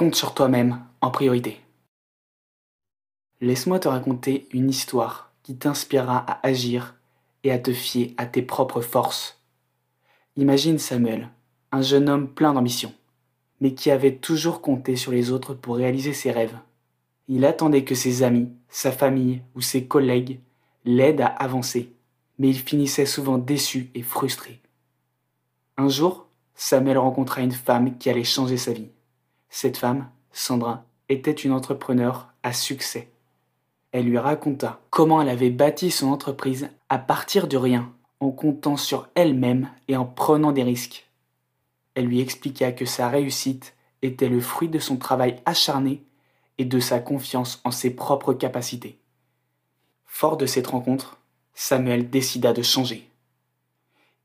Compte sur toi-même en priorité. Laisse-moi te raconter une histoire qui t'inspirera à agir et à te fier à tes propres forces. Imagine Samuel, un jeune homme plein d'ambition, mais qui avait toujours compté sur les autres pour réaliser ses rêves. Il attendait que ses amis, sa famille ou ses collègues l'aident à avancer, mais il finissait souvent déçu et frustré. Un jour, Samuel rencontra une femme qui allait changer sa vie. Cette femme, Sandra, était une entrepreneur à succès. Elle lui raconta comment elle avait bâti son entreprise à partir de rien, en comptant sur elle-même et en prenant des risques. Elle lui expliqua que sa réussite était le fruit de son travail acharné et de sa confiance en ses propres capacités. Fort de cette rencontre, Samuel décida de changer.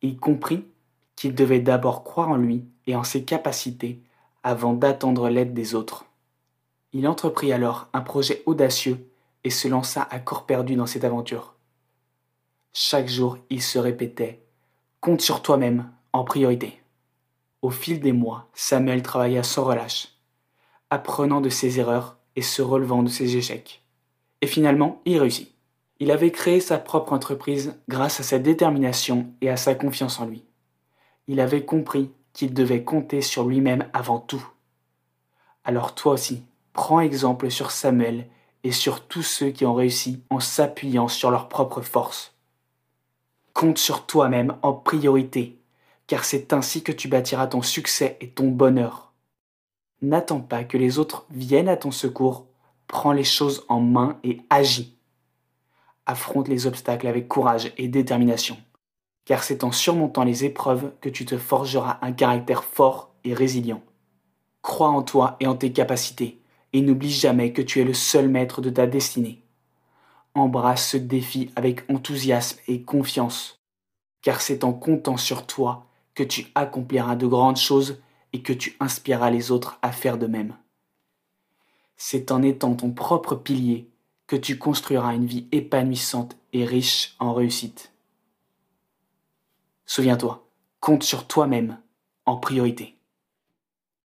Il comprit qu'il devait d'abord croire en lui et en ses capacités avant d'attendre l'aide des autres. Il entreprit alors un projet audacieux et se lança à corps perdu dans cette aventure. Chaque jour, il se répétait Compte sur toi-même en priorité. Au fil des mois, Samuel travailla sans relâche, apprenant de ses erreurs et se relevant de ses échecs. Et finalement, il réussit. Il avait créé sa propre entreprise grâce à sa détermination et à sa confiance en lui. Il avait compris qu'il devait compter sur lui-même avant tout. Alors toi aussi, prends exemple sur Samuel et sur tous ceux qui ont réussi en s'appuyant sur leur propre force. Compte sur toi-même en priorité, car c'est ainsi que tu bâtiras ton succès et ton bonheur. N'attends pas que les autres viennent à ton secours, prends les choses en main et agis. Affronte les obstacles avec courage et détermination car c'est en surmontant les épreuves que tu te forgeras un caractère fort et résilient. Crois en toi et en tes capacités, et n'oublie jamais que tu es le seul maître de ta destinée. Embrasse ce défi avec enthousiasme et confiance, car c'est en comptant sur toi que tu accompliras de grandes choses et que tu inspireras les autres à faire de même. C'est en étant ton propre pilier que tu construiras une vie épanouissante et riche en réussite. Souviens-toi, compte sur toi-même en priorité.